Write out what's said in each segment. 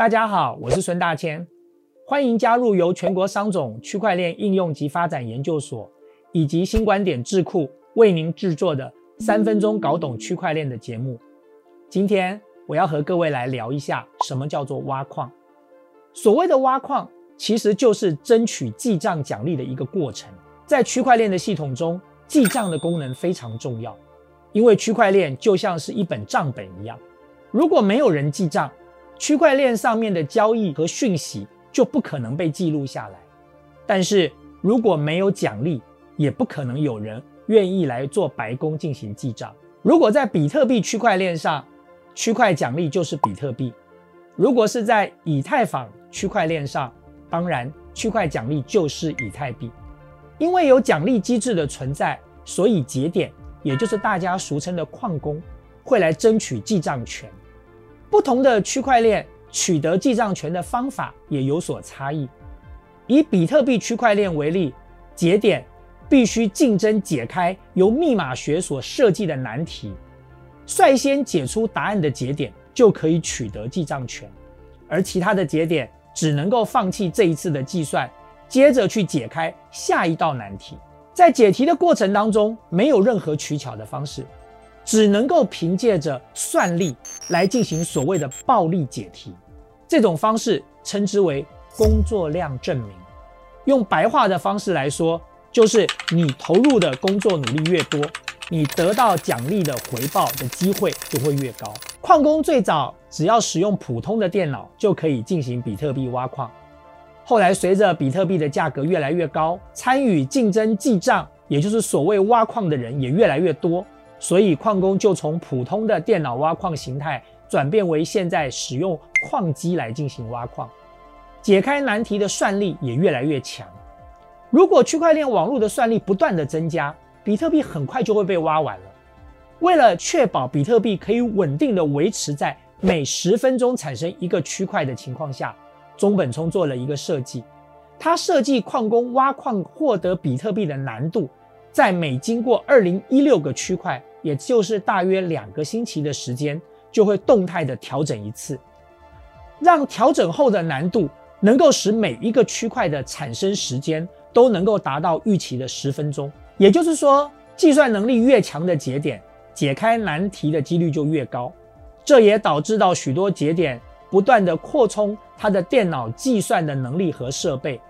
大家好，我是孙大千，欢迎加入由全国商总区块链应用及发展研究所以及新观点智库为您制作的三分钟搞懂区块链的节目。今天我要和各位来聊一下什么叫做挖矿。所谓的挖矿，其实就是争取记账奖励的一个过程。在区块链的系统中，记账的功能非常重要，因为区块链就像是一本账本一样，如果没有人记账，区块链上面的交易和讯息就不可能被记录下来。但是如果没有奖励，也不可能有人愿意来做白工进行记账。如果在比特币区块链上，区块奖励就是比特币；如果是在以太坊区块链上，当然区块奖励就是以太币。因为有奖励机制的存在，所以节点，也就是大家俗称的矿工，会来争取记账权。不同的区块链取得记账权的方法也有所差异。以比特币区块链为例，节点必须竞争解开由密码学所设计的难题，率先解出答案的节点就可以取得记账权，而其他的节点只能够放弃这一次的计算，接着去解开下一道难题。在解题的过程当中，没有任何取巧的方式。只能够凭借着算力来进行所谓的暴力解题，这种方式称之为工作量证明。用白话的方式来说，就是你投入的工作努力越多，你得到奖励的回报的机会就会越高。矿工最早只要使用普通的电脑就可以进行比特币挖矿，后来随着比特币的价格越来越高，参与竞争记账，也就是所谓挖矿的人也越来越多。所以矿工就从普通的电脑挖矿形态转变为现在使用矿机来进行挖矿，解开难题的算力也越来越强。如果区块链网络的算力不断的增加，比特币很快就会被挖完了。为了确保比特币可以稳定的维持在每十分钟产生一个区块的情况下，中本聪做了一个设计，他设计矿工挖矿获得比特币的难度，在每经过二零一六个区块。也就是大约两个星期的时间，就会动态的调整一次，让调整后的难度能够使每一个区块的产生时间都能够达到预期的十分钟。也就是说，计算能力越强的节点，解开难题的几率就越高。这也导致到许多节点不断的扩充它的电脑计算的能力和设备，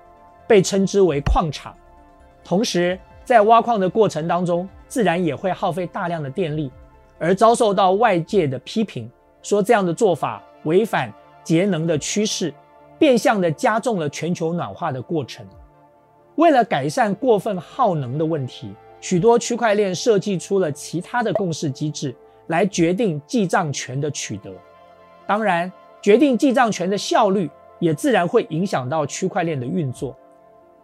被称之为矿场。同时，在挖矿的过程当中，自然也会耗费大量的电力，而遭受到外界的批评，说这样的做法违反节能的趋势，变相的加重了全球暖化的过程。为了改善过分耗能的问题，许多区块链设计出了其他的共识机制来决定记账权的取得。当然，决定记账权的效率也自然会影响到区块链的运作。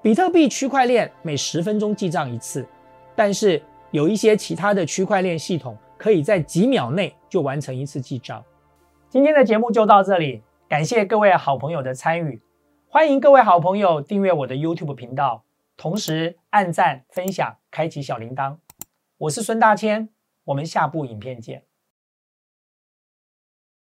比特币区块链每十分钟记账一次，但是有一些其他的区块链系统可以在几秒内就完成一次记账。今天的节目就到这里，感谢各位好朋友的参与，欢迎各位好朋友订阅我的 YouTube 频道，同时按赞、分享、开启小铃铛。我是孙大千，我们下部影片见。